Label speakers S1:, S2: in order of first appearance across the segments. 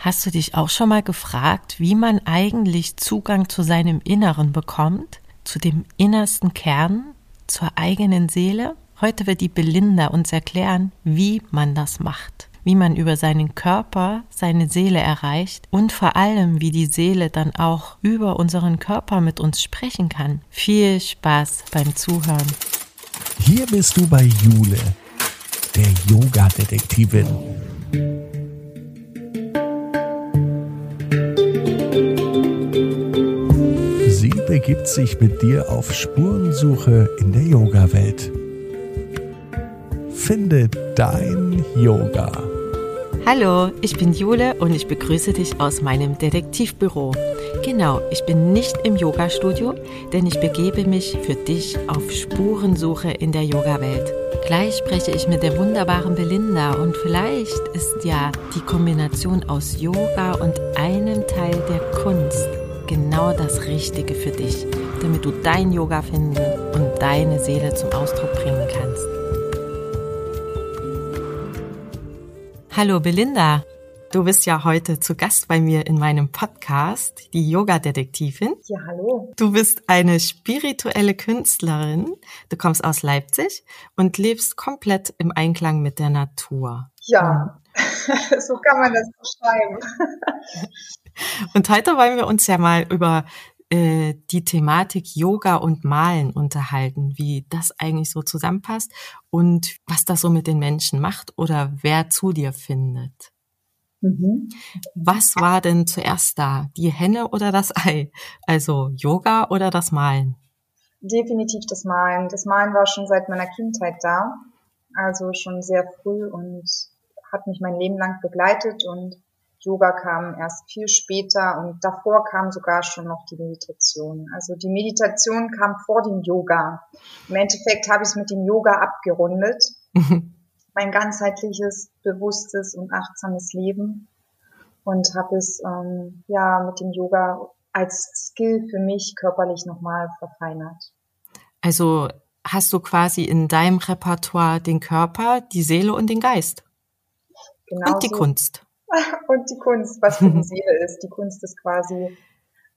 S1: Hast du dich auch schon mal gefragt, wie man eigentlich Zugang zu seinem Inneren bekommt, zu dem innersten Kern, zur eigenen Seele? Heute wird die Belinda uns erklären, wie man das macht, wie man über seinen Körper seine Seele erreicht und vor allem, wie die Seele dann auch über unseren Körper mit uns sprechen kann. Viel Spaß beim Zuhören.
S2: Hier bist du bei Jule, der Yoga-Detektivin. Begibt sich mit dir auf Spurensuche in der Yoga-Welt. Finde dein Yoga.
S1: Hallo, ich bin Jule und ich begrüße dich aus meinem Detektivbüro. Genau, ich bin nicht im Yoga-Studio, denn ich begebe mich für dich auf Spurensuche in der Yoga-Welt. Gleich spreche ich mit der wunderbaren Belinda und vielleicht ist ja die Kombination aus Yoga und einem Teil der Kunst genau das Richtige für dich, damit du dein Yoga finden und deine Seele zum Ausdruck bringen kannst. Hallo Belinda, du bist ja heute zu Gast bei mir in meinem Podcast, die Yoga-Detektivin.
S3: Ja, hallo.
S1: Du bist eine spirituelle Künstlerin, du kommst aus Leipzig und lebst komplett im Einklang mit der Natur.
S3: Ja, so kann man das beschreiben.
S1: Und heute wollen wir uns ja mal über äh, die Thematik Yoga und Malen unterhalten, wie das eigentlich so zusammenpasst und was das so mit den Menschen macht oder wer zu dir findet. Mhm. Was war denn zuerst da? Die Henne oder das Ei? Also Yoga oder das Malen?
S3: Definitiv das Malen. Das Malen war schon seit meiner Kindheit da. Also schon sehr früh und hat mich mein Leben lang begleitet und Yoga kam erst viel später und davor kam sogar schon noch die Meditation. Also die Meditation kam vor dem Yoga. Im Endeffekt habe ich es mit dem Yoga abgerundet. mein ganzheitliches, bewusstes und achtsames Leben und habe es ähm, ja mit dem Yoga als Skill für mich körperlich nochmal verfeinert.
S1: Also hast du quasi in deinem Repertoire den Körper, die Seele und den Geist. Genau und die so. Kunst.
S3: Und die Kunst, was für die Seele ist. Die Kunst ist quasi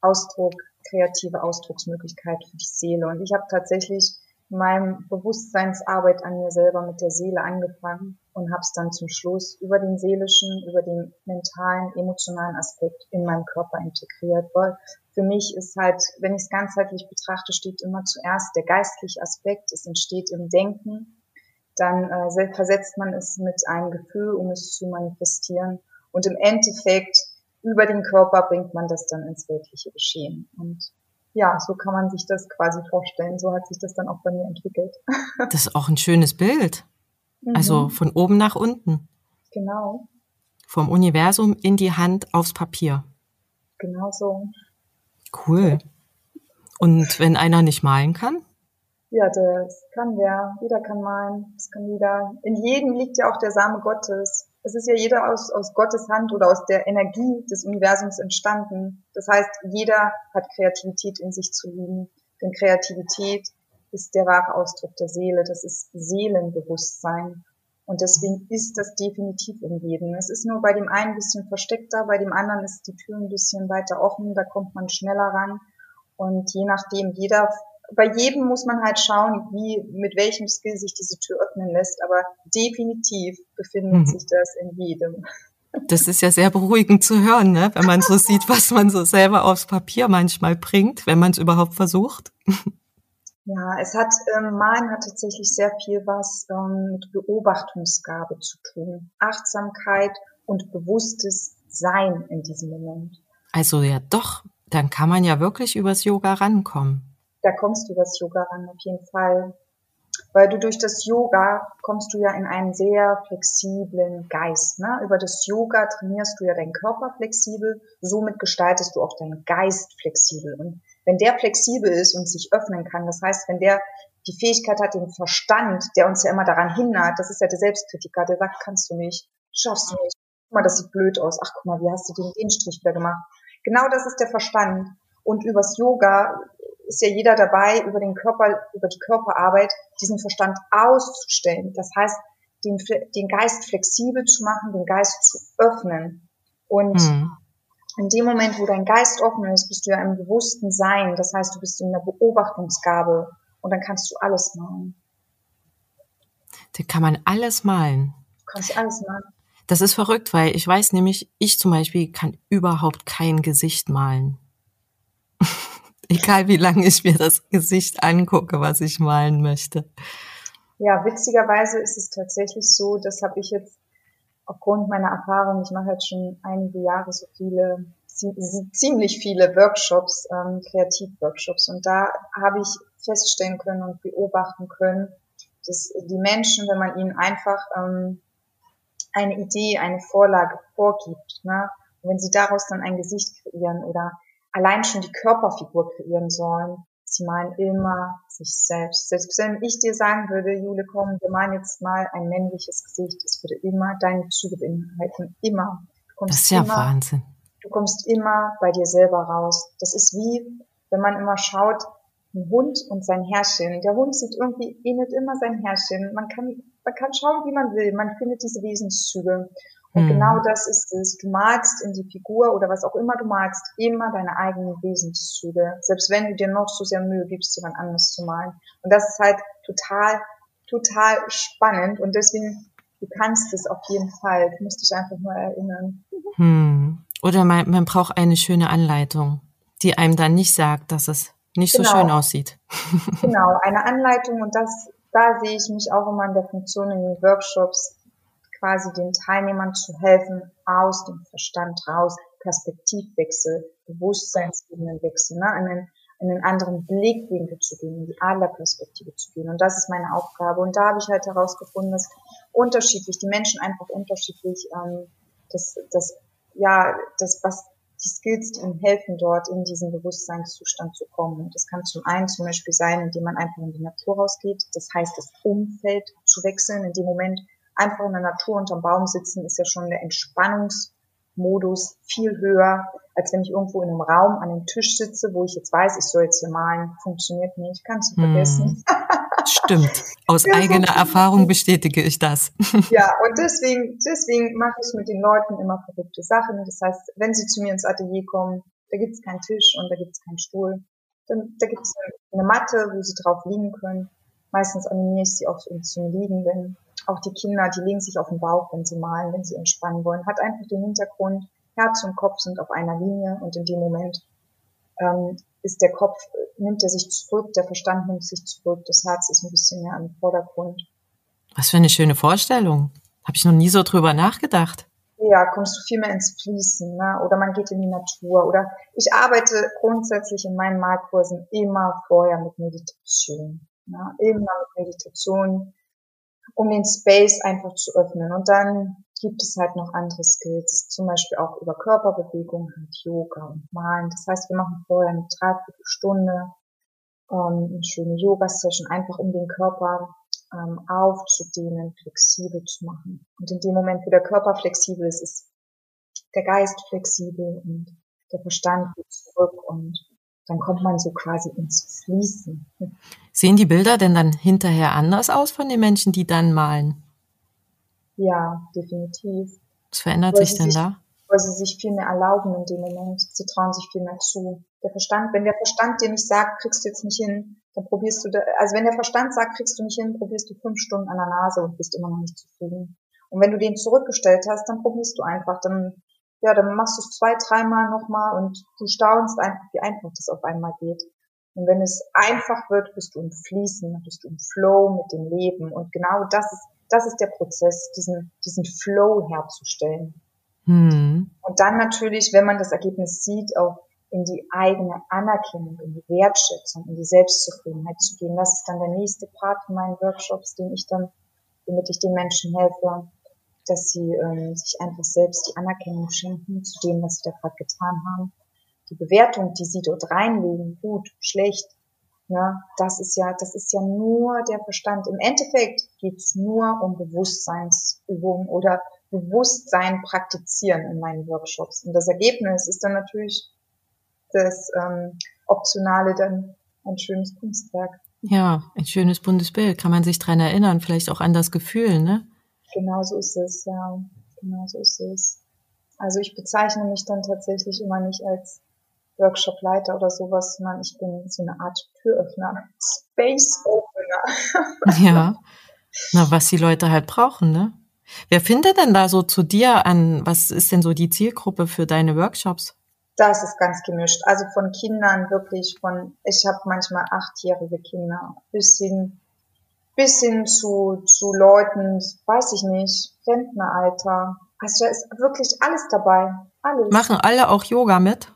S3: Ausdruck, kreative Ausdrucksmöglichkeit für die Seele. Und ich habe tatsächlich meinem Bewusstseinsarbeit an mir selber mit der Seele angefangen und habe es dann zum Schluss über den seelischen, über den mentalen, emotionalen Aspekt in meinem Körper integriert. Weil für mich ist halt, wenn ich es ganzheitlich betrachte, steht immer zuerst der geistliche Aspekt. Es entsteht im Denken. Dann äh, versetzt man es mit einem Gefühl, um es zu manifestieren. Und im Endeffekt über den Körper bringt man das dann ins wirkliche Geschehen. Und ja, so kann man sich das quasi vorstellen. So hat sich das dann auch bei mir entwickelt.
S1: Das ist auch ein schönes Bild. Mhm. Also von oben nach unten.
S3: Genau.
S1: Vom Universum in die Hand aufs Papier.
S3: Genau so.
S1: Cool. Und wenn einer nicht malen kann?
S3: Ja, das kann wer. Jeder kann malen. Das kann jeder. In jedem liegt ja auch der Same Gottes es ist ja jeder aus, aus Gottes Hand oder aus der Energie des Universums entstanden. Das heißt, jeder hat Kreativität in sich zu lieben. Denn Kreativität ist der wahre Ausdruck der Seele. Das ist Seelenbewusstsein. Und deswegen ist das definitiv in jedem. Es ist nur bei dem einen ein bisschen versteckter, bei dem anderen ist die Tür ein bisschen weiter offen, da kommt man schneller ran. Und je nachdem, jeder bei jedem muss man halt schauen, wie, mit welchem Skill sich diese Tür öffnen lässt, aber definitiv befindet mhm. sich das in jedem.
S1: Das ist ja sehr beruhigend zu hören, ne? wenn man so sieht, was man so selber aufs Papier manchmal bringt, wenn man es überhaupt versucht.
S3: Ja, es hat, ähm, Malen hat tatsächlich sehr viel was ähm, mit Beobachtungsgabe zu tun. Achtsamkeit und bewusstes Sein in diesem Moment.
S1: Also ja doch, dann kann man ja wirklich übers Yoga rankommen
S3: da kommst du das Yoga ran, auf jeden Fall. Weil du durch das Yoga kommst du ja in einen sehr flexiblen Geist. Ne? Über das Yoga trainierst du ja deinen Körper flexibel, somit gestaltest du auch deinen Geist flexibel. Und wenn der flexibel ist und sich öffnen kann, das heißt, wenn der die Fähigkeit hat, den Verstand, der uns ja immer daran hindert, das ist ja der Selbstkritiker, der sagt, kannst du nicht, schaffst du nicht, guck mal, das sieht blöd aus, ach guck mal, wie hast du den, den Strich wieder gemacht. Genau das ist der Verstand. Und übers Yoga ist ja jeder dabei, über den Körper, über die Körperarbeit diesen Verstand auszustellen. Das heißt, den, den Geist flexibel zu machen, den Geist zu öffnen. Und mhm. in dem Moment, wo dein Geist offen ist, bist du ja im bewussten Sein. Das heißt, du bist in der Beobachtungsgabe und dann kannst du alles malen.
S1: Da kann man alles malen.
S3: Du kannst alles malen.
S1: Das ist verrückt, weil ich weiß nämlich, ich zum Beispiel kann überhaupt kein Gesicht malen. Egal wie lange ich mir das Gesicht angucke, was ich malen möchte.
S3: Ja, witzigerweise ist es tatsächlich so, das habe ich jetzt aufgrund meiner Erfahrung, ich mache jetzt schon einige Jahre so viele, ziemlich viele Workshops, ähm, Kreativworkshops und da habe ich feststellen können und beobachten können, dass die Menschen, wenn man ihnen einfach ähm, eine Idee, eine Vorlage vorgibt, ne, und wenn sie daraus dann ein Gesicht kreieren oder allein schon die Körperfigur kreieren sollen, sie malen immer sich selbst. Selbst wenn ich dir sagen würde, Jule, komm, wir malen jetzt mal ein männliches Gesicht, es würde immer deine Züge beinhalten. Immer.
S1: das ist ja
S3: immer,
S1: Wahnsinn.
S3: Du kommst immer bei dir selber raus. Das ist wie, wenn man immer schaut, ein Hund und sein Herrchen. Der Hund sieht irgendwie, ähnelt immer sein Herrchen. Man kann, man kann schauen, wie man will. Man findet diese Wesenszüge. Und mhm. genau das ist es. Du malst in die Figur oder was auch immer du malst, immer deine eigenen Wesenszüge. Selbst wenn du dir noch so sehr Mühe gibst, jemand anderes zu malen. Und das ist halt total, total spannend. Und deswegen, du kannst es auf jeden Fall. Du musst dich einfach nur erinnern.
S1: Hm. Oder man, man braucht eine schöne Anleitung, die einem dann nicht sagt, dass es nicht genau. so schön aussieht.
S3: Genau, eine Anleitung und das, da sehe ich mich auch immer in der Funktion in den Workshops, quasi den Teilnehmern zu helfen, aus dem Verstand raus, Perspektivwechsel, Bewusstseinsebenenwechsel, ne, einen, einen anderen Blickwinkel zu gehen, in die Adlerperspektive zu gehen. Und das ist meine Aufgabe. Und da habe ich halt herausgefunden, dass unterschiedlich, die Menschen einfach unterschiedlich, ähm, das, das, ja, das, was die Skills, die ihnen helfen, dort in diesen Bewusstseinszustand zu kommen. Und das kann zum einen zum Beispiel sein, indem man einfach in die Natur rausgeht. Das heißt, das Umfeld zu wechseln. In dem Moment, einfach in der Natur unterm Baum sitzen, ist ja schon der Entspannungsmodus viel höher, als wenn ich irgendwo in einem Raum an einem Tisch sitze, wo ich jetzt weiß, ich soll jetzt hier malen. Funktioniert nicht, kannst du vergessen. Hm.
S1: Stimmt. Aus ja, eigener Erfahrung bestätige ich das.
S3: Ja, und deswegen, deswegen mache ich mit den Leuten immer verrückte Sachen. Das heißt, wenn sie zu mir ins Atelier kommen, da gibt es keinen Tisch und da gibt es keinen Stuhl. Dann, da gibt es eine Matte, wo sie drauf liegen können. Meistens animiere ich sie auch zum Liegen, denn auch die Kinder, die legen sich auf den Bauch, wenn sie malen, wenn sie entspannen wollen. Hat einfach den Hintergrund, Herz und Kopf sind auf einer Linie und in dem Moment ähm, ist der Kopf, nimmt er sich zurück, der Verstand nimmt sich zurück, das Herz ist ein bisschen mehr im Vordergrund.
S1: Was für eine schöne Vorstellung. Habe ich noch nie so drüber nachgedacht.
S3: Ja, kommst du viel mehr ins Fließen, ne? oder man geht in die Natur, oder ich arbeite grundsätzlich in meinen Malkursen immer vorher mit Meditation, ne? immer mit Meditation, um den Space einfach zu öffnen. Und dann gibt es halt noch andere Skills, zum Beispiel auch über Körperbewegung, halt Yoga und Malen. Das heißt, wir machen vorher eine Dreiviertelstunde ähm, eine schöne Yoga-Session, einfach um den Körper ähm, aufzudehnen, flexibel zu machen. Und in dem Moment, wo der Körper flexibel ist, ist der Geist flexibel und der Verstand geht zurück und dann kommt man so quasi ins Fließen.
S1: Sehen die Bilder denn dann hinterher anders aus von den Menschen, die dann malen?
S3: Ja, definitiv.
S1: Was verändert sich denn sich, da?
S3: Weil sie sich viel mehr erlauben in dem Moment. Sie trauen sich viel mehr zu. Der Verstand, wenn der Verstand dir nicht sagt, kriegst du jetzt nicht hin, dann probierst du, da, also wenn der Verstand sagt, kriegst du nicht hin, probierst du fünf Stunden an der Nase und bist immer noch nicht zufrieden. Und wenn du den zurückgestellt hast, dann probierst du einfach, dann, ja, dann machst du es zwei, dreimal nochmal und du staunst einfach, wie einfach das auf einmal geht. Und wenn es einfach wird, bist du im Fließen, bist du im Flow mit dem Leben. Und genau das ist das ist der Prozess, diesen, diesen Flow herzustellen. Hm. Und dann natürlich, wenn man das Ergebnis sieht, auch in die eigene Anerkennung, in die Wertschätzung, in die Selbstzufriedenheit zu gehen. Das ist dann der nächste Part von meinen Workshops, den ich dann, damit ich den Menschen helfe, dass sie ähm, sich einfach selbst die Anerkennung schenken zu dem, was sie da gerade getan haben. Die Bewertung, die sie dort reinlegen, gut, schlecht, Ne? Das ist ja, das ist ja nur der Verstand. Im Endeffekt geht's nur um Bewusstseinsübungen oder Bewusstsein praktizieren in meinen Workshops. Und das Ergebnis ist dann natürlich das ähm, Optionale dann ein schönes Kunstwerk.
S1: Ja, ein schönes buntes Bild. Kann man sich dran erinnern, vielleicht auch an das Gefühl, ne?
S3: Genau so ist es, ja. Genau so ist es. Also ich bezeichne mich dann tatsächlich immer nicht als Workshopleiter oder sowas, sondern ich bin so eine Art Türöffner, Space Opener.
S1: Ja, na, was die Leute halt brauchen, ne? Wer findet denn da so zu dir an? Was ist denn so die Zielgruppe für deine Workshops?
S3: Das ist ganz gemischt. Also von Kindern wirklich von, ich habe manchmal achtjährige Kinder, bis hin, bis hin zu, zu Leuten, weiß ich nicht, Rentneralter. Also da ist wirklich alles dabei. Alles.
S1: Machen alle auch Yoga mit?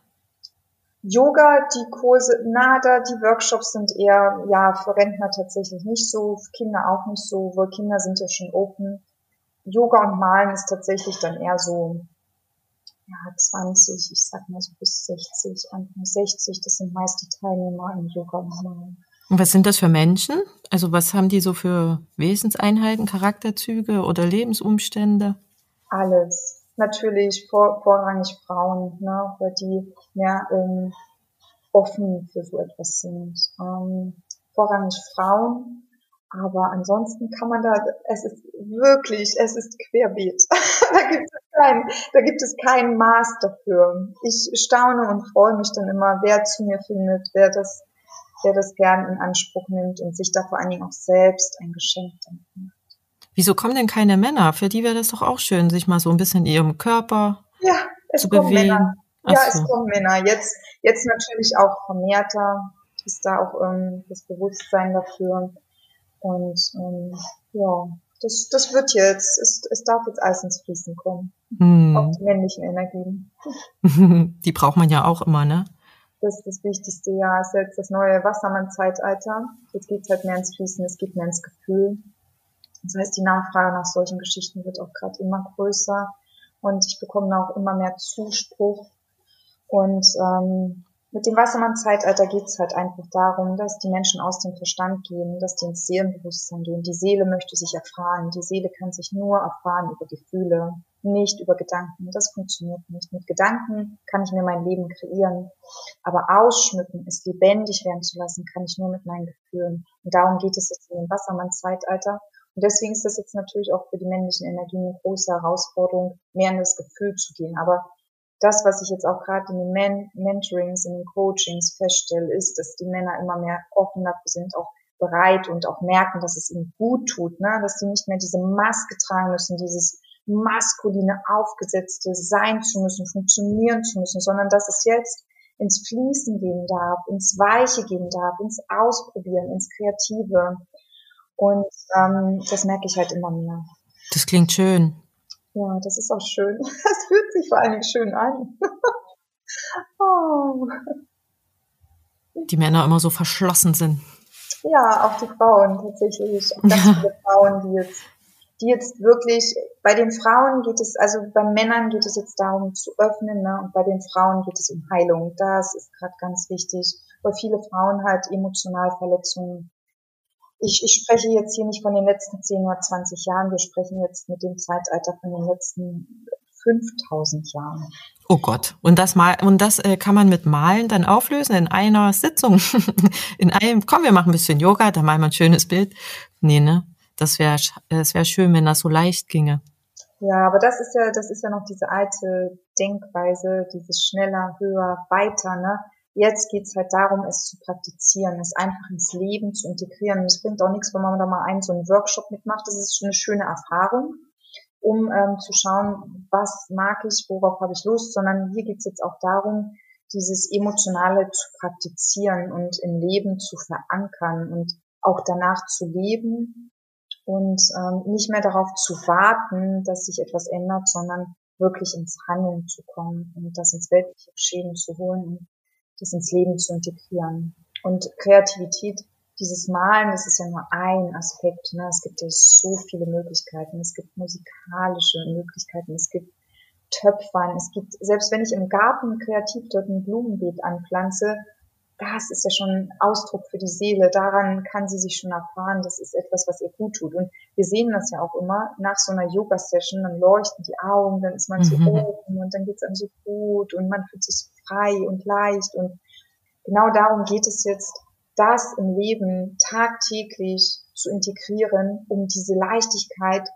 S3: Yoga, die Kurse, nada, die Workshops sind eher, ja, für Rentner tatsächlich nicht so, für Kinder auch nicht so, weil Kinder sind ja schon open. Yoga und Malen ist tatsächlich dann eher so, ja, 20, ich sag mal so bis 60, Anfang 60, das sind meist die Teilnehmer im Yoga und Malen.
S1: Und was sind das für Menschen? Also was haben die so für Wesenseinheiten, Charakterzüge oder Lebensumstände?
S3: Alles natürlich vor, vorrangig Frauen, ne, weil die mehr ähm, offen für so etwas sind. Ähm, vorrangig Frauen, aber ansonsten kann man da, es ist wirklich, es ist querbeet. da, gibt es kein, da gibt es kein Maß dafür. Ich staune und freue mich dann immer, wer zu mir findet, wer das, wer das gern in Anspruch nimmt und sich da vor allen Dingen auch selbst ein Geschenk dann macht.
S1: Wieso kommen denn keine Männer? Für die wäre das doch auch schön, sich mal so ein bisschen in ihrem Körper ja, es zu kommen bewegen.
S3: Männer. Ja, so. es kommen Männer. Jetzt, jetzt natürlich auch vermehrter ist da auch ähm, das Bewusstsein dafür. Und ähm, ja, das, das wird jetzt, es, es darf jetzt alles ins Fließen kommen. Hm. Auch die männlichen Energien.
S1: die braucht man ja auch immer, ne?
S3: Das ist das Wichtigste, ja. Ist jetzt das neue Wassermann-Zeitalter. Jetzt geht's halt mehr ins Fließen, es geht mehr ins Gefühl. Das heißt, die Nachfrage nach solchen Geschichten wird auch gerade immer größer und ich bekomme auch immer mehr Zuspruch. Und ähm, mit dem Wassermann-Zeitalter geht es halt einfach darum, dass die Menschen aus dem Verstand gehen, dass die ins Seelenbewusstsein gehen. Die Seele möchte sich erfahren. Die Seele kann sich nur erfahren über Gefühle, nicht über Gedanken. Das funktioniert nicht. Mit Gedanken kann ich mir mein Leben kreieren. Aber ausschmücken, es lebendig werden zu lassen, kann ich nur mit meinen Gefühlen. Und darum geht es jetzt in dem Wassermann-Zeitalter. Und deswegen ist das jetzt natürlich auch für die männlichen Energien eine große Herausforderung, mehr in das Gefühl zu gehen. Aber das, was ich jetzt auch gerade in den Men Mentorings, in den Coachings feststelle, ist, dass die Männer immer mehr offen dafür sind, auch bereit und auch merken, dass es ihnen gut tut, ne? dass sie nicht mehr diese Maske tragen müssen, dieses maskuline, aufgesetzte sein zu müssen, funktionieren zu müssen, sondern dass es jetzt ins Fließen gehen darf, ins Weiche gehen darf, ins Ausprobieren, ins Kreative. Und ähm, das merke ich halt immer mehr.
S1: Das klingt schön.
S3: Ja, das ist auch schön. Es fühlt sich vor allen Dingen schön an.
S1: oh. Die Männer immer so verschlossen sind.
S3: Ja, auch die Frauen tatsächlich. Auch ganz ja. viele Frauen, die jetzt, die jetzt wirklich, bei den Frauen geht es, also bei Männern geht es jetzt darum zu öffnen, ne? und bei den Frauen geht es um Heilung. Das ist gerade ganz wichtig, weil viele Frauen halt emotional Verletzungen ich, ich spreche jetzt hier nicht von den letzten 10 oder 20 Jahren, wir sprechen jetzt mit dem Zeitalter von den letzten 5000 Jahren.
S1: Oh Gott. Und das mal, und das äh, kann man mit Malen dann auflösen in einer Sitzung. in einem, komm, wir machen ein bisschen Yoga, da malen wir ein schönes Bild. Nee, ne? Das wäre, es wäre schön, wenn das so leicht ginge.
S3: Ja, aber das ist ja, das ist ja noch diese alte Denkweise, dieses schneller, höher, weiter, ne? Jetzt geht's halt darum, es zu praktizieren, es einfach ins Leben zu integrieren. Und es bringt auch nichts, wenn man da mal einen so einen Workshop mitmacht. Das ist schon eine schöne Erfahrung, um ähm, zu schauen, was mag ich, worauf habe ich Lust, sondern hier geht's jetzt auch darum, dieses Emotionale zu praktizieren und im Leben zu verankern und auch danach zu leben und ähm, nicht mehr darauf zu warten, dass sich etwas ändert, sondern wirklich ins Handeln zu kommen und das ins weltliche Geschehen zu holen und das ins Leben zu integrieren. Und Kreativität, dieses Malen, das ist ja nur ein Aspekt. Ne? Es gibt ja so viele Möglichkeiten. Es gibt musikalische Möglichkeiten. Es gibt Töpfern. Es gibt, selbst wenn ich im Garten kreativ dort ein Blumenbeet anpflanze, das ist ja schon Ausdruck für die Seele. Daran kann sie sich schon erfahren. Das ist etwas, was ihr gut tut. Und wir sehen das ja auch immer nach so einer Yoga-Session. Dann leuchten die Augen, dann ist man mhm. so oben und dann geht's einem so gut und man fühlt sich frei und leicht. Und genau darum geht es jetzt, das im Leben tagtäglich zu integrieren, um diese Leichtigkeit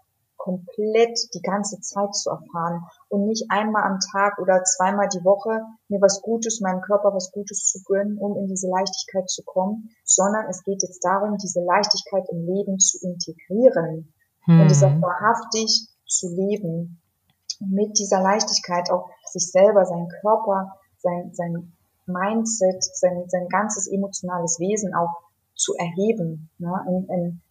S3: komplett die ganze Zeit zu erfahren und nicht einmal am Tag oder zweimal die Woche mir was Gutes, meinem Körper was Gutes zu gönnen, um in diese Leichtigkeit zu kommen, sondern es geht jetzt darum, diese Leichtigkeit im Leben zu integrieren hm. und es auch wahrhaftig zu leben. mit dieser Leichtigkeit auch sich selber, sein Körper, sein, sein Mindset, sein, sein ganzes emotionales Wesen auch zu erheben, ne, in, in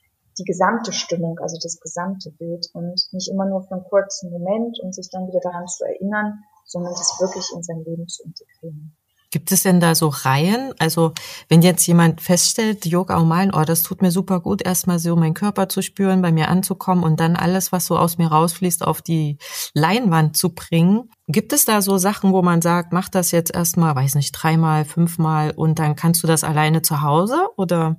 S3: die gesamte Stimmung, also das gesamte Bild und nicht immer nur für einen kurzen Moment und sich dann wieder daran zu erinnern, sondern das wirklich in sein Leben zu integrieren.
S1: Gibt es denn da so Reihen? Also wenn jetzt jemand feststellt, Yoga und Malen, oh, das tut mir super gut, erstmal so meinen Körper zu spüren, bei mir anzukommen und dann alles, was so aus mir rausfließt, auf die Leinwand zu bringen. Gibt es da so Sachen, wo man sagt, mach das jetzt erstmal, weiß nicht, dreimal, fünfmal und dann kannst du das alleine zu Hause oder?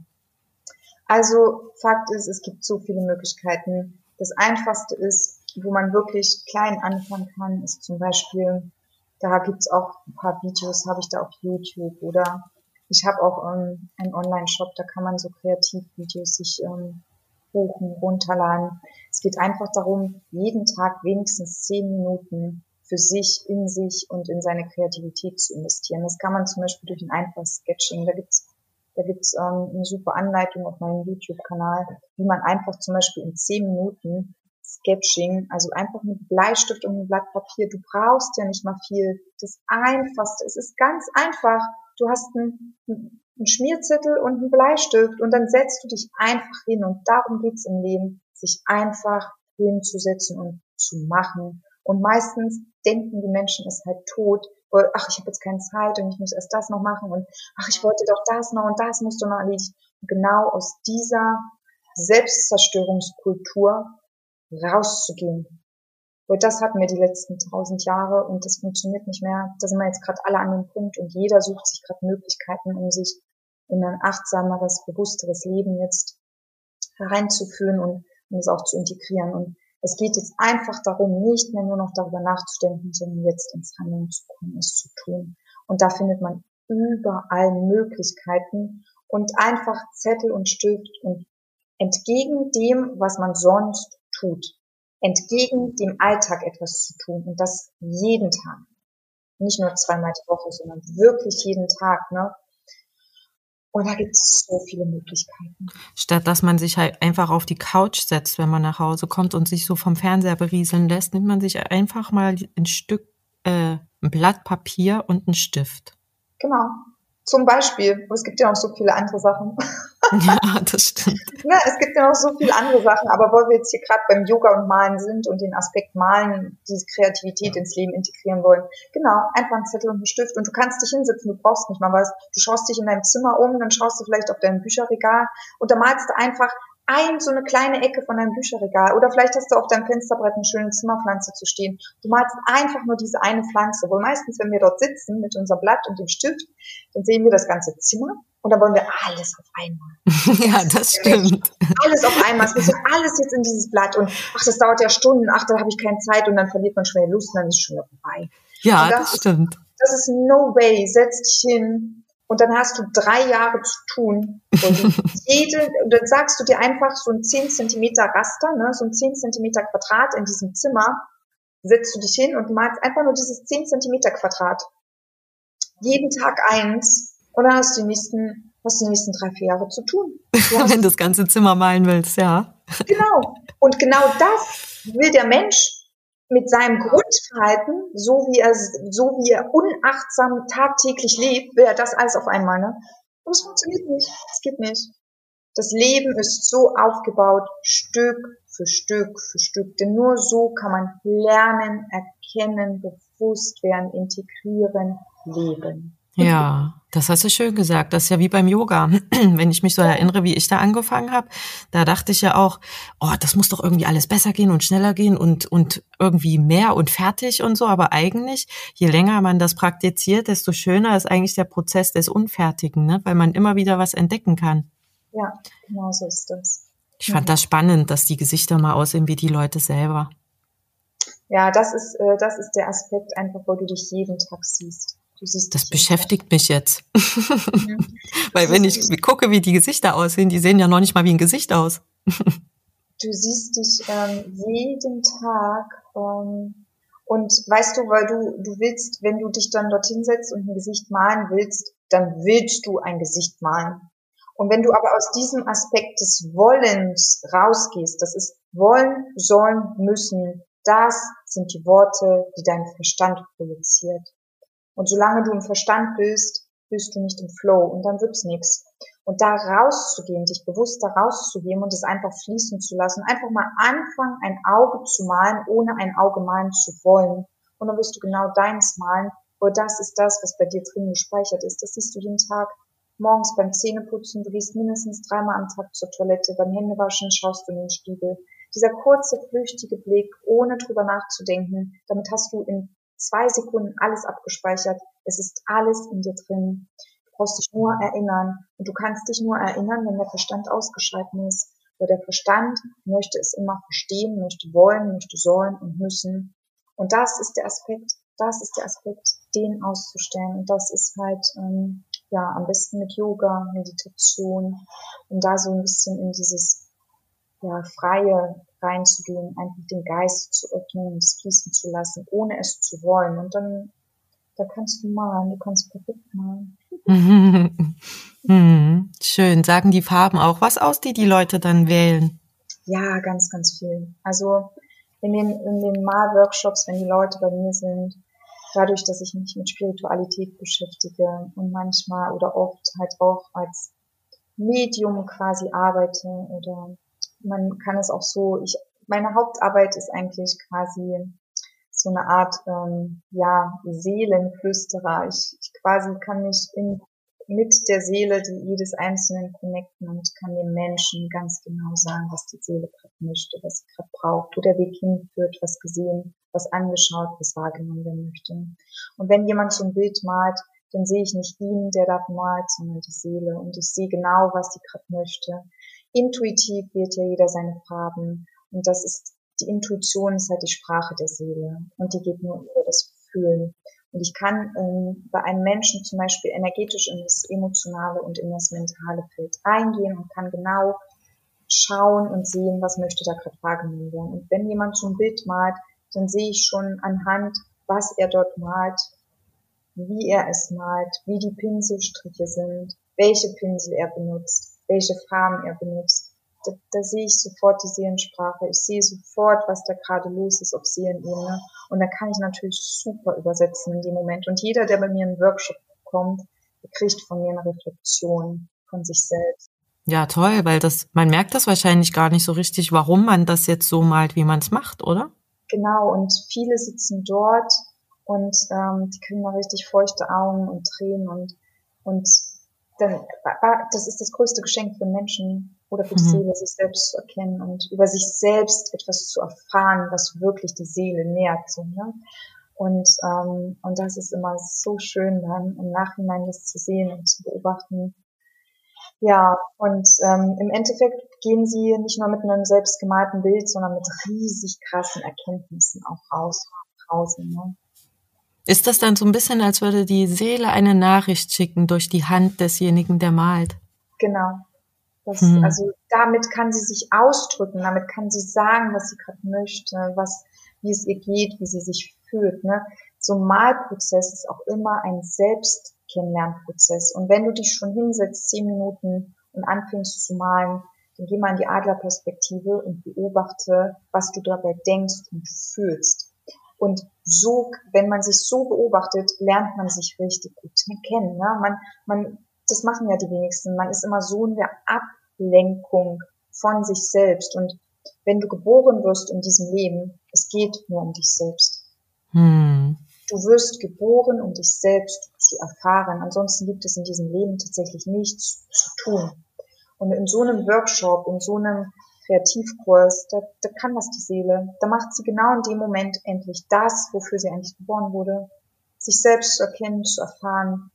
S3: Also Fakt ist, es gibt so viele Möglichkeiten. Das einfachste ist, wo man wirklich klein anfangen kann, ist zum Beispiel da gibt's auch ein paar Videos, habe ich da auf YouTube oder ich habe auch ähm, einen Online-Shop, da kann man so Kreativvideos sich ähm, buchen, runterladen. Es geht einfach darum, jeden Tag wenigstens zehn Minuten für sich, in sich und in seine Kreativität zu investieren. Das kann man zum Beispiel durch ein einfaches Sketching. Da gibt's da gibt's ähm, eine super Anleitung auf meinem YouTube-Kanal, wie man einfach zum Beispiel in zehn Minuten Sketching, also einfach mit Bleistift und ein Blatt Papier. Du brauchst ja nicht mal viel. Das Einfachste, es ist ganz einfach. Du hast einen, einen Schmierzettel und einen Bleistift und dann setzt du dich einfach hin und darum geht's im Leben, sich einfach hinzusetzen und zu machen. Und meistens denken die Menschen es halt tot. Ach, ich habe jetzt keine Zeit und ich muss erst das noch machen und ach, ich wollte doch das noch und das musst du noch erledigen. Und genau aus dieser Selbstzerstörungskultur rauszugehen. Weil das hatten wir die letzten tausend Jahre und das funktioniert nicht mehr. Da sind wir jetzt gerade alle an dem Punkt und jeder sucht sich gerade Möglichkeiten, um sich in ein achtsameres, bewussteres Leben jetzt hereinzuführen und um es auch zu integrieren. Und es geht jetzt einfach darum, nicht mehr nur noch darüber nachzudenken, sondern jetzt ins Handeln zu kommen, es zu tun. Und da findet man überall Möglichkeiten und einfach Zettel und Stift und entgegen dem, was man sonst tut, entgegen dem Alltag etwas zu tun und das jeden Tag. Nicht nur zweimal die Woche, sondern wirklich jeden Tag. Ne? Und da gibt es so viele Möglichkeiten.
S1: Statt dass man sich halt einfach auf die Couch setzt, wenn man nach Hause kommt und sich so vom Fernseher berieseln lässt, nimmt man sich einfach mal ein Stück, äh, ein Blatt Papier und einen Stift.
S3: Genau. Zum Beispiel. Es gibt ja noch so viele andere Sachen.
S1: Ja, das stimmt.
S3: Ja, es gibt ja noch so viele andere Sachen, aber weil wir jetzt hier gerade beim Yoga und Malen sind und den Aspekt Malen, diese Kreativität ins Leben integrieren wollen, genau, einfach ein Zettel und ein Stift und du kannst dich hinsetzen, du brauchst nicht mal was. Du schaust dich in deinem Zimmer um, dann schaust du vielleicht auf dein Bücherregal und da malst du einfach ein, so eine kleine Ecke von deinem Bücherregal. Oder vielleicht hast du auf deinem Fensterbrett eine schöne Zimmerpflanze zu stehen. Du malst einfach nur diese eine Pflanze. Weil meistens, wenn wir dort sitzen mit unserem Blatt und dem Stift, dann sehen wir das ganze Zimmer und dann wollen wir alles auf einmal.
S1: ja, das stimmt.
S3: Alles auf einmal. Es muss alles jetzt in dieses Blatt und ach, das dauert ja Stunden, ach, da habe ich keine Zeit und dann verliert man schon Lust und dann ist es schon wieder vorbei.
S1: Ja, das, das stimmt.
S3: das ist no way. Setz dich hin, und dann hast du drei Jahre zu tun. Und jede, und dann sagst du dir einfach so ein 10 Zentimeter Raster, ne, so ein 10 Zentimeter Quadrat in diesem Zimmer, setzt du dich hin und malst einfach nur dieses 10 Zentimeter Quadrat. Jeden Tag eins. Und dann hast du die nächsten, hast du die nächsten drei, vier Jahre zu tun.
S1: Wenn du das ganze Zimmer malen willst, ja.
S3: Genau. Und genau das will der Mensch mit seinem Grundverhalten, so wie er, so wie er unachtsam tagtäglich lebt, will er das alles auf einmal, ne? Und es funktioniert nicht. Es geht nicht. Das Leben ist so aufgebaut, Stück für Stück für Stück. Denn nur so kann man lernen, erkennen, bewusst werden, integrieren, leben.
S1: Ja, das hast du schön gesagt. Das ist ja wie beim Yoga. Wenn ich mich so erinnere, wie ich da angefangen habe, da dachte ich ja auch, oh, das muss doch irgendwie alles besser gehen und schneller gehen und, und irgendwie mehr und fertig und so. Aber eigentlich, je länger man das praktiziert, desto schöner ist eigentlich der Prozess des Unfertigen, ne? weil man immer wieder was entdecken kann.
S3: Ja, genau so ist das.
S1: Ich fand das spannend, dass die Gesichter mal aussehen wie die Leute selber.
S3: Ja, das ist, äh, das ist der Aspekt einfach, wo du dich jeden Tag siehst
S1: das beschäftigt mich jetzt. Mhm. Weil wenn ich gucke, wie die Gesichter aussehen, die sehen ja noch nicht mal wie ein Gesicht aus.
S3: du siehst dich ähm, jeden Tag ähm, und weißt du, weil du, du willst, wenn du dich dann dorthin setzt und ein Gesicht malen willst, dann willst du ein Gesicht malen. Und wenn du aber aus diesem Aspekt des Wollens rausgehst, das ist wollen, sollen, müssen, das sind die Worte, die dein Verstand projiziert. Und solange du im Verstand bist, bist du nicht im Flow und dann wird's nichts. Und da rauszugehen, dich bewusst da rauszugehen und es einfach fließen zu lassen, einfach mal anfangen, ein Auge zu malen, ohne ein Auge malen zu wollen. Und dann wirst du genau deins malen, weil das ist das, was bei dir drin gespeichert ist. Das siehst du jeden Tag. Morgens beim Zähneputzen, du gehst mindestens dreimal am Tag zur Toilette, beim Händewaschen schaust du in den Spiegel. Dieser kurze, flüchtige Blick, ohne drüber nachzudenken, damit hast du in zwei Sekunden alles abgespeichert. Es ist alles in dir drin. Du brauchst dich nur erinnern. Und du kannst dich nur erinnern, wenn der Verstand ausgeschalten ist. Weil der Verstand möchte es immer verstehen, möchte wollen, möchte sollen und müssen. Und das ist der Aspekt, das ist der Aspekt, den auszustellen. Und das ist halt, ähm, ja, am besten mit Yoga, Meditation, um da so ein bisschen in dieses, ja, freie reinzugehen, einfach den Geist zu öffnen, es fließen zu lassen, ohne es zu wollen. Und dann, da kannst du malen, du kannst perfekt malen.
S1: hm, schön. Sagen die Farben auch was aus, die die Leute dann wählen?
S3: Ja, ganz, ganz viel. Also in den, in den Malworkshops, wenn die Leute bei mir sind, dadurch, dass ich mich mit Spiritualität beschäftige und manchmal oder oft halt auch als Medium quasi arbeite oder man kann es auch so, ich, meine Hauptarbeit ist eigentlich quasi so eine Art, ähm, ja, Seelenflüsterer. Ich, ich quasi kann mich in, mit der Seele die, jedes Einzelnen connecten und kann dem Menschen ganz genau sagen, was die Seele gerade möchte, was sie gerade braucht, wo der Weg hinführt, was gesehen, was angeschaut, was wahrgenommen werden möchte. Und wenn jemand so ein Bild malt, dann sehe ich nicht ihn, der da malt, sondern die Seele. Und ich sehe genau, was sie gerade möchte intuitiv wählt ja jeder seine Farben. Und das ist, die Intuition ist halt die Sprache der Seele. Und die geht nur über das Fühlen. Und ich kann ähm, bei einem Menschen zum Beispiel energetisch in das emotionale und in das mentale Feld reingehen und kann genau schauen und sehen, was möchte da gerade wahrgenommen werden. Und wenn jemand so ein Bild malt, dann sehe ich schon anhand, was er dort malt, wie er es malt, wie die Pinselstriche sind, welche Pinsel er benutzt welche Farben er benutzt. Da, da sehe ich sofort die Seelensprache. Ich sehe sofort, was da gerade los ist auf Seelenebene. Und da kann ich natürlich super übersetzen in dem Moment. Und jeder, der bei mir in den Workshop kommt, kriegt von mir eine Reflexion von sich selbst.
S1: Ja, toll, weil das, man merkt das wahrscheinlich gar nicht so richtig, warum man das jetzt so malt, wie man es macht, oder?
S3: Genau, und viele sitzen dort und ähm, die kriegen mal richtig feuchte Augen und Tränen und, und dann, das ist das größte Geschenk für Menschen oder für die mhm. Seele, sich selbst zu erkennen und über sich selbst etwas zu erfahren, was wirklich die Seele nährt. So, ne? Und, ähm, und das ist immer so schön dann im Nachhinein das zu sehen und zu beobachten. Ja, und ähm, im Endeffekt gehen sie nicht nur mit einem selbstgemalten Bild, sondern mit riesig krassen Erkenntnissen auch raus, draußen. Ne?
S1: Ist das dann so ein bisschen, als würde die Seele eine Nachricht schicken durch die Hand desjenigen, der malt?
S3: Genau. Das, hm. Also damit kann sie sich ausdrücken, damit kann sie sagen, was sie gerade möchte, was, wie es ihr geht, wie sie sich fühlt. Ne? So ein Malprozess ist auch immer ein Selbstkennenlernprozess. Und wenn du dich schon hinsetzt, zehn Minuten und anfängst zu malen, dann geh mal in die Adlerperspektive und beobachte, was du dabei denkst und fühlst. Und so, wenn man sich so beobachtet, lernt man sich richtig gut kennen. Ne? Man, man, das machen ja die wenigsten. Man ist immer so in der Ablenkung von sich selbst. Und wenn du geboren wirst in diesem Leben, es geht nur um dich selbst. Hm. Du wirst geboren, um dich selbst zu erfahren. Ansonsten gibt es in diesem Leben tatsächlich nichts zu tun. Und in so einem Workshop, in so einem Kreativkurs, da, da kann das die Seele. Da macht sie genau in dem Moment endlich das, wofür sie eigentlich geboren wurde. Sich selbst zu erkennen, zu erfahren,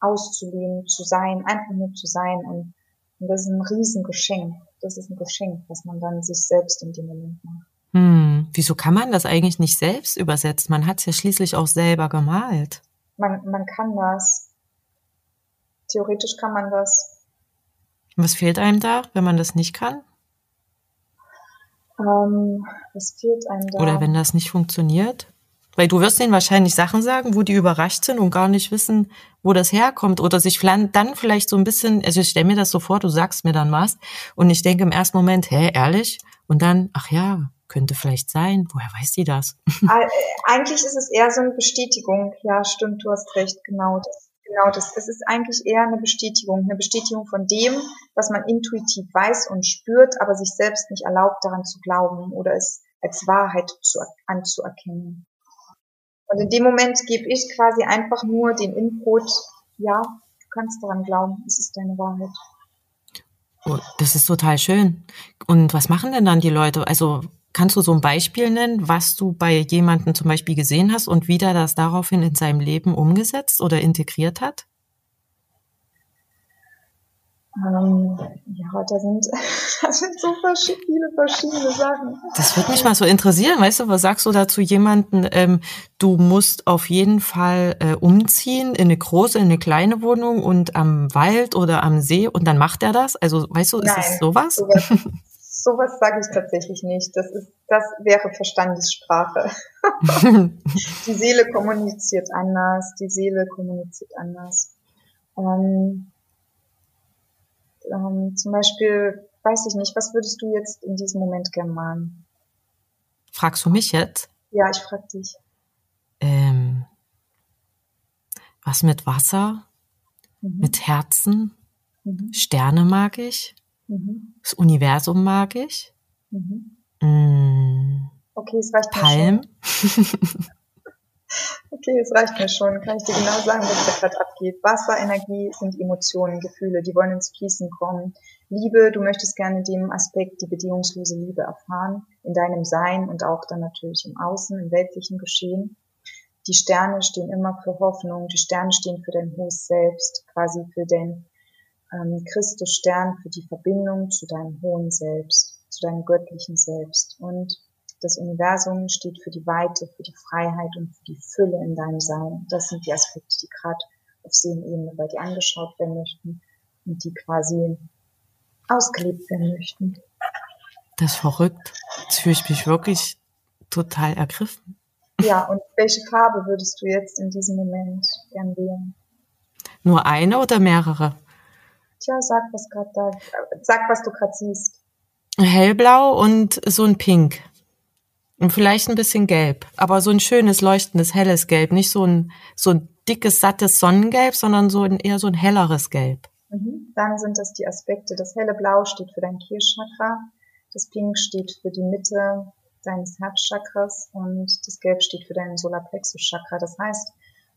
S3: auszuleben, zu sein, einfach nur zu sein. Und, und das ist ein Riesengeschenk. Das ist ein Geschenk, was man dann sich selbst in dem Moment macht.
S1: Hm, wieso kann man das eigentlich nicht selbst übersetzen? Man hat es ja schließlich auch selber gemalt.
S3: Man, man kann das. Theoretisch kann man das.
S1: Was fehlt einem da, wenn man das nicht kann?
S3: Ähm, was fehlt einem da?
S1: Oder wenn das nicht funktioniert? Weil du wirst denen wahrscheinlich Sachen sagen, wo die überrascht sind und gar nicht wissen, wo das herkommt. Oder sich dann vielleicht so ein bisschen, also ich stelle mir das so vor, du sagst mir dann was und ich denke im ersten Moment, hä, ehrlich? Und dann, ach ja, könnte vielleicht sein. Woher weiß sie das?
S3: Eigentlich ist es eher so eine Bestätigung. Ja, stimmt, du hast recht, genau das. Genau das. Es ist eigentlich eher eine Bestätigung, eine Bestätigung von dem, was man intuitiv weiß und spürt, aber sich selbst nicht erlaubt, daran zu glauben oder es als Wahrheit zu, anzuerkennen. Und in dem Moment gebe ich quasi einfach nur den Input, ja, du kannst daran glauben, es ist deine Wahrheit.
S1: Oh, das ist total schön. Und was machen denn dann die Leute? Also kannst du so ein Beispiel nennen, was du bei jemandem zum Beispiel gesehen hast und wie der das daraufhin in seinem Leben umgesetzt oder integriert hat?
S3: Ähm, ja, da sind, da sind so viele verschiedene Sachen.
S1: Das würde mich mal so interessieren, weißt du, was sagst du dazu jemanden, ähm, du musst auf jeden Fall äh, umziehen in eine große, in eine kleine Wohnung und am Wald oder am See und dann macht er das? Also, weißt du, ist Nein, es sowas?
S3: Sowas, sowas sage ich tatsächlich nicht. Das ist, das wäre Verstandessprache. die Seele kommuniziert anders, die Seele kommuniziert anders. Ähm, ähm, zum Beispiel, weiß ich nicht, was würdest du jetzt in diesem Moment gern malen?
S1: Fragst du mich jetzt?
S3: Ja, ich frag dich.
S1: Ähm, was mit Wasser? Mhm. Mit Herzen? Mhm. Sterne mag ich? Mhm. Das Universum mag ich? Mhm. Mm.
S3: Okay, es reicht
S1: Palm.
S3: Okay, es reicht mir schon. Kann ich dir genau sagen, was da gerade abgeht. Wasserenergie sind Emotionen, Gefühle, die wollen ins Fließen kommen. Liebe, du möchtest gerne dem Aspekt die bedingungslose Liebe erfahren, in deinem Sein und auch dann natürlich im Außen, im weltlichen Geschehen. Die Sterne stehen immer für Hoffnung, die Sterne stehen für dein hohes Selbst, quasi für den ähm, Christusstern, für die Verbindung zu deinem hohen Selbst, zu deinem göttlichen Selbst. Und das Universum steht für die Weite, für die Freiheit und für die Fülle in deinem Sein. Das sind die Aspekte, die gerade auf Seelenebene bei dir angeschaut werden möchten und die quasi ausgelebt werden möchten.
S1: Das ist verrückt. Jetzt fühle ich mich wirklich total ergriffen.
S3: Ja, und welche Farbe würdest du jetzt in diesem Moment gern wählen?
S1: Nur eine oder mehrere?
S3: Tja, sag was gerade da, sag was du gerade siehst.
S1: Hellblau und so ein Pink. Und vielleicht ein bisschen gelb, aber so ein schönes, leuchtendes, helles Gelb, nicht so ein, so ein dickes, sattes Sonnengelb, sondern so ein, eher so ein helleres Gelb.
S3: Mhm. Dann sind das die Aspekte. Das helle Blau steht für dein Kirschchakra, das Pink steht für die Mitte deines Herzchakras und das Gelb steht für dein Solarplexus-Chakra. Das heißt,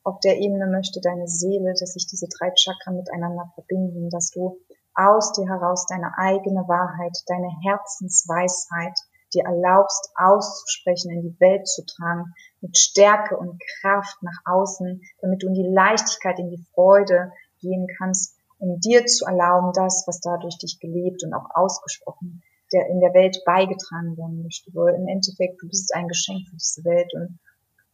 S3: auf der Ebene möchte deine Seele, dass sich diese drei Chakren miteinander verbinden, dass du aus dir heraus deine eigene Wahrheit, deine Herzensweisheit, dir erlaubst auszusprechen, in die Welt zu tragen, mit Stärke und Kraft nach außen, damit du in die Leichtigkeit, in die Freude gehen kannst, um dir zu erlauben, das, was da durch dich gelebt und auch ausgesprochen der in der Welt beigetragen werden möchte. Weil im Endeffekt, du bist ein Geschenk für diese Welt und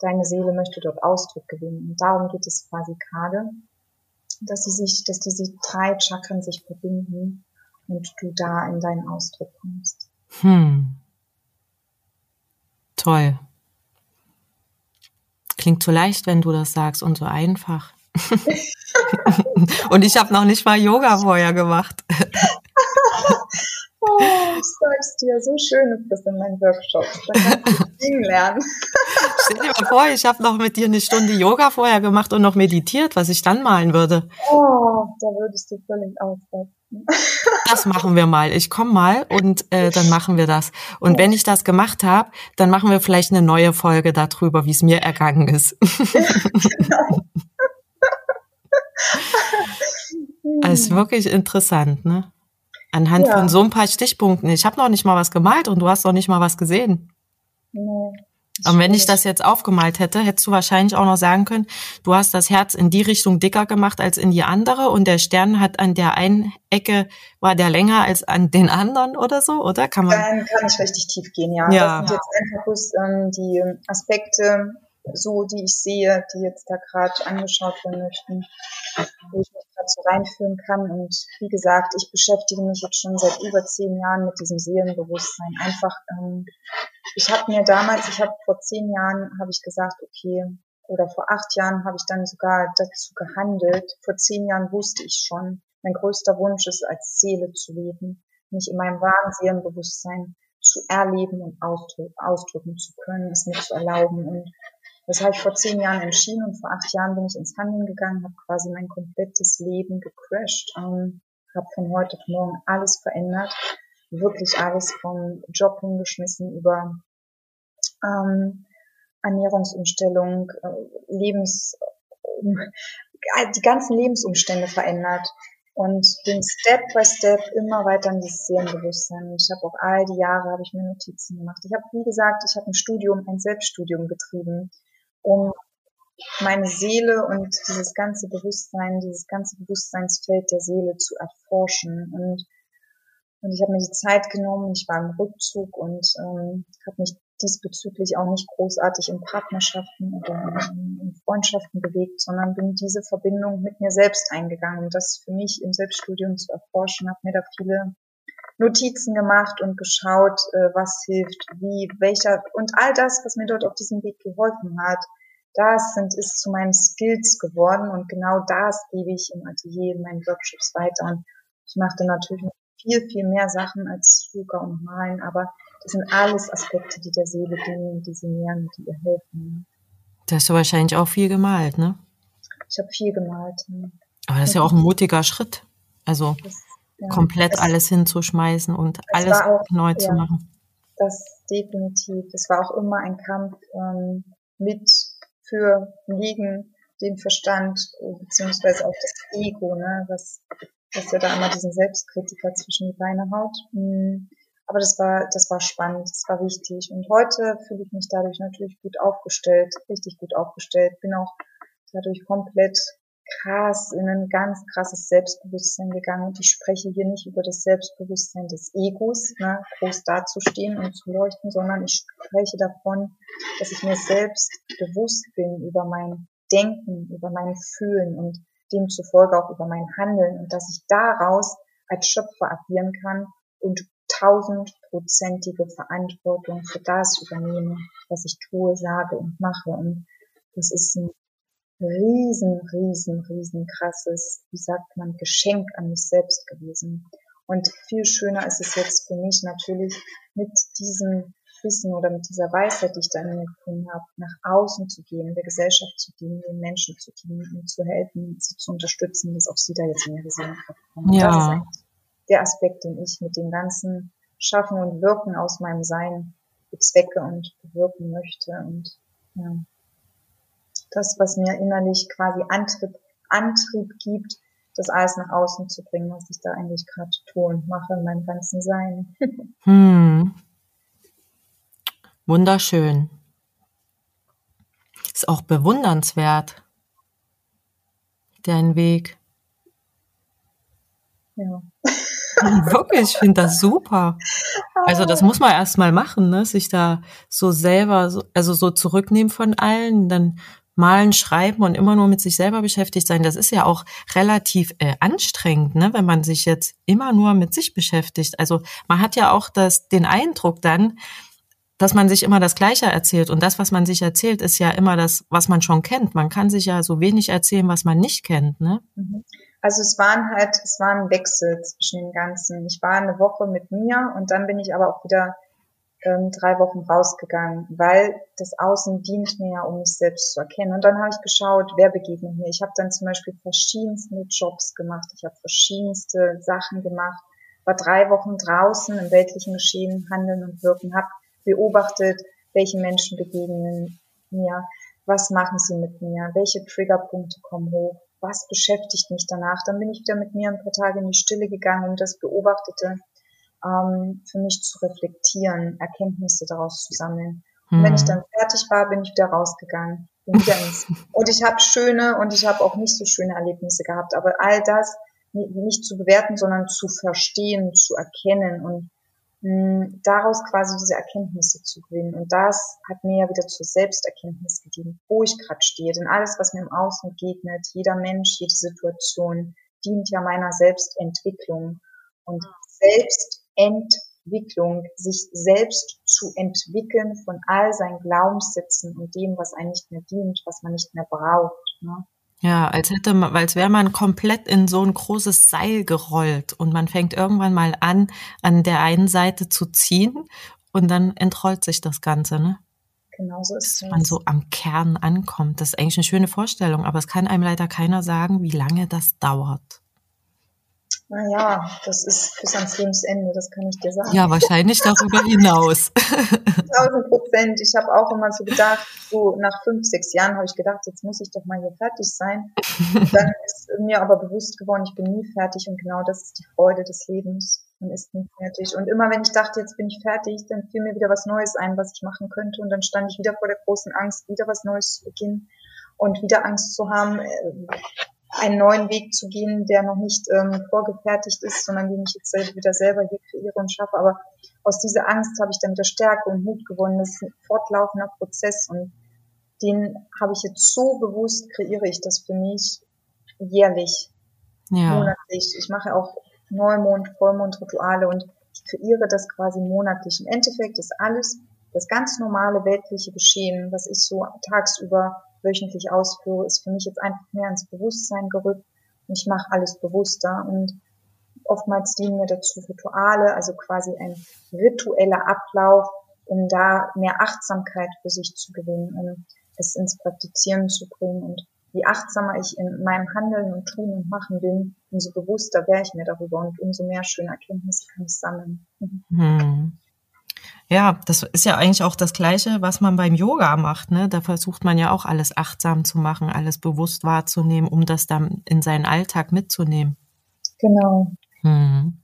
S3: deine Seele möchte dort Ausdruck gewinnen. Und darum geht es quasi gerade, dass sie sich, dass diese drei Chakren sich verbinden und du da in deinen Ausdruck kommst.
S1: Hm. Toll. Klingt so leicht, wenn du das sagst und so einfach. und ich habe noch nicht mal Yoga vorher gemacht.
S3: oh, ich sag's dir, so schön ist das in meinen Workshops. Da kannst du lernen.
S1: Stell dir mal vor, ich habe noch mit dir eine Stunde Yoga vorher gemacht und noch meditiert, was ich dann malen würde.
S3: Oh, da würdest du völlig ausrasten.
S1: Das machen wir mal. Ich komme mal und äh, dann machen wir das. Und wenn ich das gemacht habe, dann machen wir vielleicht eine neue Folge darüber, wie es mir ergangen ist. Genau. Es ist wirklich interessant, ne? Anhand ja. von so ein paar Stichpunkten. Ich habe noch nicht mal was gemalt und du hast noch nicht mal was gesehen. Nee. Und wenn ich das jetzt aufgemalt hätte, hättest du wahrscheinlich auch noch sagen können, du hast das Herz in die Richtung dicker gemacht als in die andere und der Stern hat an der einen Ecke, war der länger als an den anderen oder so, oder? Kann man?
S3: Dann kann ich richtig tief gehen, ja. ja. Das sind jetzt einfach bloß ähm, die Aspekte, so, die ich sehe, die jetzt da gerade angeschaut werden möchten, wo ich mich gerade so reinführen kann. Und wie gesagt, ich beschäftige mich jetzt schon seit über zehn Jahren mit diesem Seelenbewusstsein. Einfach, ähm, ich habe mir damals, ich habe vor zehn Jahren, habe ich gesagt, okay, oder vor acht Jahren habe ich dann sogar dazu gehandelt. Vor zehn Jahren wusste ich schon, mein größter Wunsch ist, als Seele zu leben, mich in meinem wahren Seelenbewusstsein zu erleben und ausdrücken zu können, es mir zu erlauben. Und das habe ich vor zehn Jahren entschieden und vor acht Jahren bin ich ins Handeln gegangen, habe quasi mein komplettes Leben gecrashed, ähm, habe von heute auf morgen alles verändert, wirklich alles vom Job hingeschmissen über ähm, Ernährungsumstellung, äh, Lebens, äh, die ganzen Lebensumstände verändert und bin Step by Step immer weiter in dieses Seelenbewusstsein. Ich habe auch all die Jahre habe ich mir Notizen gemacht. Ich habe, wie gesagt, ich habe ein Studium, ein Selbststudium betrieben um meine Seele und dieses ganze Bewusstsein, dieses ganze Bewusstseinsfeld der Seele zu erforschen. Und, und ich habe mir die Zeit genommen, ich war im Rückzug und ähm, habe mich diesbezüglich auch nicht großartig in Partnerschaften oder in, Freundschaften bewegt, sondern bin diese Verbindung mit mir selbst eingegangen. Und das für mich im Selbststudium zu erforschen, habe mir da viele Notizen gemacht und geschaut, äh, was hilft, wie, welcher und all das, was mir dort auf diesem Weg geholfen hat, das sind, ist zu meinen Skills geworden und genau das gebe ich im Atelier, in meinen Workshops weiter und ich mache natürlich noch viel, viel mehr Sachen als Yoga und Malen, aber das sind alles Aspekte, die der Seele dienen, die sie nähern, die ihr helfen.
S1: Da hast du wahrscheinlich auch viel gemalt, ne?
S3: Ich habe viel gemalt. Ja.
S1: Aber das ist ja auch ein mutiger Schritt. Also das, ja, komplett es, alles hinzuschmeißen und alles auch, neu ja, zu machen.
S3: Das definitiv. Das war auch immer ein Kampf ähm, mit, für, gegen den Verstand, beziehungsweise auch das Ego, ne, was, was ja da immer diesen Selbstkritiker zwischen die Beine haut. Hm. Aber das war, das war spannend, das war wichtig. Und heute fühle ich mich dadurch natürlich gut aufgestellt, richtig gut aufgestellt. Bin auch dadurch komplett krass in ein ganz krasses Selbstbewusstsein gegangen. Und ich spreche hier nicht über das Selbstbewusstsein des Egos, ne, groß dazustehen und zu leuchten, sondern ich spreche davon, dass ich mir selbst bewusst bin über mein Denken, über mein Fühlen und demzufolge auch über mein Handeln und dass ich daraus als Schöpfer agieren kann und tausendprozentige Verantwortung für das übernehme, was ich tue, sage und mache. Und das ist ein riesen, riesen, riesen krasses, wie sagt man, Geschenk an mich selbst gewesen. Und viel schöner ist es jetzt für mich natürlich mit diesem Wissen oder mit dieser Weisheit, die ich da in mir gefunden habe, nach außen zu gehen, der Gesellschaft zu dienen, den Menschen zu dienen und zu helfen, sie zu unterstützen, dass auch sie da jetzt mehr gesehen haben. Ja. Das ist der Aspekt, den ich mit dem ganzen Schaffen und Wirken aus meinem Sein bezwecke und bewirken möchte. Und ja, das, was mir innerlich quasi Antrieb, Antrieb gibt, das alles nach außen zu bringen, was ich da eigentlich gerade tue und mache in meinem ganzen Sein. hm.
S1: Wunderschön. Ist auch bewundernswert, dein Weg.
S3: Ja.
S1: Wirklich, ich finde das super. Also das muss man erst mal machen, ne? sich da so selber, so, also so zurücknehmen von allen, dann malen, schreiben und immer nur mit sich selber beschäftigt sein, das ist ja auch relativ äh, anstrengend, ne, wenn man sich jetzt immer nur mit sich beschäftigt. Also man hat ja auch das, den Eindruck dann, dass man sich immer das Gleiche erzählt. Und das, was man sich erzählt, ist ja immer das, was man schon kennt. Man kann sich ja so wenig erzählen, was man nicht kennt, ne?
S3: Mhm. Also es waren halt, es war ein Wechsel zwischen den ganzen. Ich war eine Woche mit mir und dann bin ich aber auch wieder ähm, drei Wochen rausgegangen, weil das Außen dient mir ja, um mich selbst zu erkennen. Und dann habe ich geschaut, wer begegnet mir. Ich habe dann zum Beispiel verschiedenste Jobs gemacht, ich habe verschiedenste Sachen gemacht, war drei Wochen draußen im weltlichen Geschehen, Handeln und Wirken, habe beobachtet, welche Menschen begegnen mir, was machen sie mit mir, welche Triggerpunkte kommen hoch, was beschäftigt mich danach. Dann bin ich wieder mit mir ein paar Tage in die Stille gegangen und das beobachtete ähm, für mich zu reflektieren, Erkenntnisse daraus zu sammeln. Und mhm. wenn ich hm. dann fertig war, bin ich wieder rausgegangen. Bin wieder ins und ich habe schöne und ich habe auch nicht so schöne Erlebnisse gehabt. Aber all das nicht zu bewerten, sondern zu verstehen, zu erkennen und mh, daraus quasi diese Erkenntnisse zu gewinnen. Und das hat mir ja wieder zur Selbsterkenntnis gedient, wo ich gerade stehe. Denn alles, was mir im Außen begegnet, jeder Mensch, jede Situation, dient ja meiner Selbstentwicklung. Und Selbstentwicklung, sich selbst zu entwickeln von all seinen Glaubenssätzen und dem, was einem nicht mehr dient, was man nicht mehr braucht. Ne?
S1: Ja, als hätte man, als wäre man komplett in so ein großes Seil gerollt und man fängt irgendwann mal an, an der einen Seite zu ziehen und dann entrollt sich das Ganze, ne?
S3: Genau so ist es.
S1: Dass man so am Kern ankommt. Das ist eigentlich eine schöne Vorstellung, aber es kann einem leider keiner sagen, wie lange das dauert.
S3: Naja, das ist bis ans Lebensende, das kann ich dir sagen.
S1: Ja, wahrscheinlich darüber hinaus.
S3: 1000 Prozent. Ich habe auch immer so gedacht, so nach fünf, sechs Jahren habe ich gedacht, jetzt muss ich doch mal hier fertig sein. Und dann ist mir aber bewusst geworden, ich bin nie fertig und genau das ist die Freude des Lebens. Man ist nie fertig. Und immer wenn ich dachte, jetzt bin ich fertig, dann fiel mir wieder was Neues ein, was ich machen könnte. Und dann stand ich wieder vor der großen Angst, wieder was Neues zu beginnen und wieder Angst zu haben, äh, einen neuen Weg zu gehen, der noch nicht ähm, vorgefertigt ist, sondern den ich jetzt wieder selber hier kreiere und schaffe. Aber aus dieser Angst habe ich dann wieder Stärke und Mut gewonnen. Das ist ein fortlaufender Prozess und den habe ich jetzt so bewusst, kreiere ich das für mich jährlich, ja. monatlich. Ich mache auch Neumond, Vollmond-Rituale und ich kreiere das quasi monatlich. Im Endeffekt ist alles das ganz normale weltliche Geschehen, was ich so tagsüber wöchentlich ausführe, ist für mich jetzt einfach mehr ins Bewusstsein gerückt. Ich mache alles bewusster und oftmals dienen mir dazu Rituale, also quasi ein ritueller Ablauf, um da mehr Achtsamkeit für sich zu gewinnen, um es ins Praktizieren zu bringen. Und je achtsamer ich in meinem Handeln und Tun und Machen bin, umso bewusster wäre ich mir darüber und umso mehr schöne Erkenntnisse kann ich sammeln. Hm.
S1: Ja, das ist ja eigentlich auch das Gleiche, was man beim Yoga macht. Ne? Da versucht man ja auch alles achtsam zu machen, alles bewusst wahrzunehmen, um das dann in seinen Alltag mitzunehmen.
S3: Genau. Hm.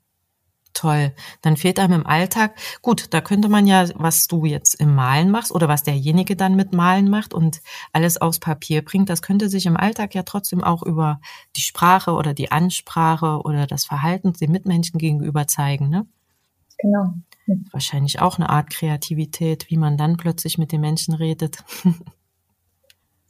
S1: Toll. Dann fehlt einem im Alltag, gut, da könnte man ja, was du jetzt im Malen machst oder was derjenige dann mit Malen macht und alles aufs Papier bringt, das könnte sich im Alltag ja trotzdem auch über die Sprache oder die Ansprache oder das Verhalten den Mitmenschen gegenüber zeigen, ne?
S3: Genau.
S1: Wahrscheinlich auch eine Art Kreativität, wie man dann plötzlich mit den Menschen redet.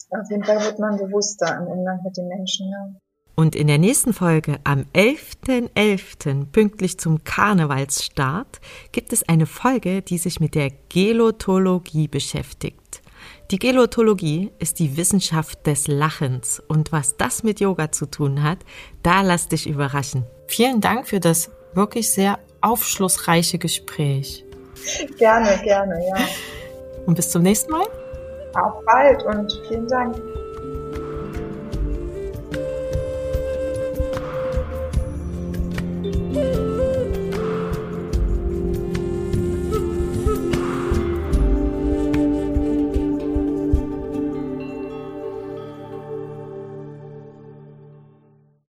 S3: Auf jeden Fall wird man bewusster im Umgang mit den Menschen. Ja.
S1: Und in der nächsten Folge am 11.11. .11., pünktlich zum Karnevalsstart gibt es eine Folge, die sich mit der Gelotologie beschäftigt. Die Gelotologie ist die Wissenschaft des Lachens und was das mit Yoga zu tun hat, da lass dich überraschen. Vielen Dank für das wirklich sehr aufschlussreiche Gespräch.
S3: Gerne, gerne, ja.
S1: Und bis zum nächsten Mal.
S3: Auf bald und vielen Dank.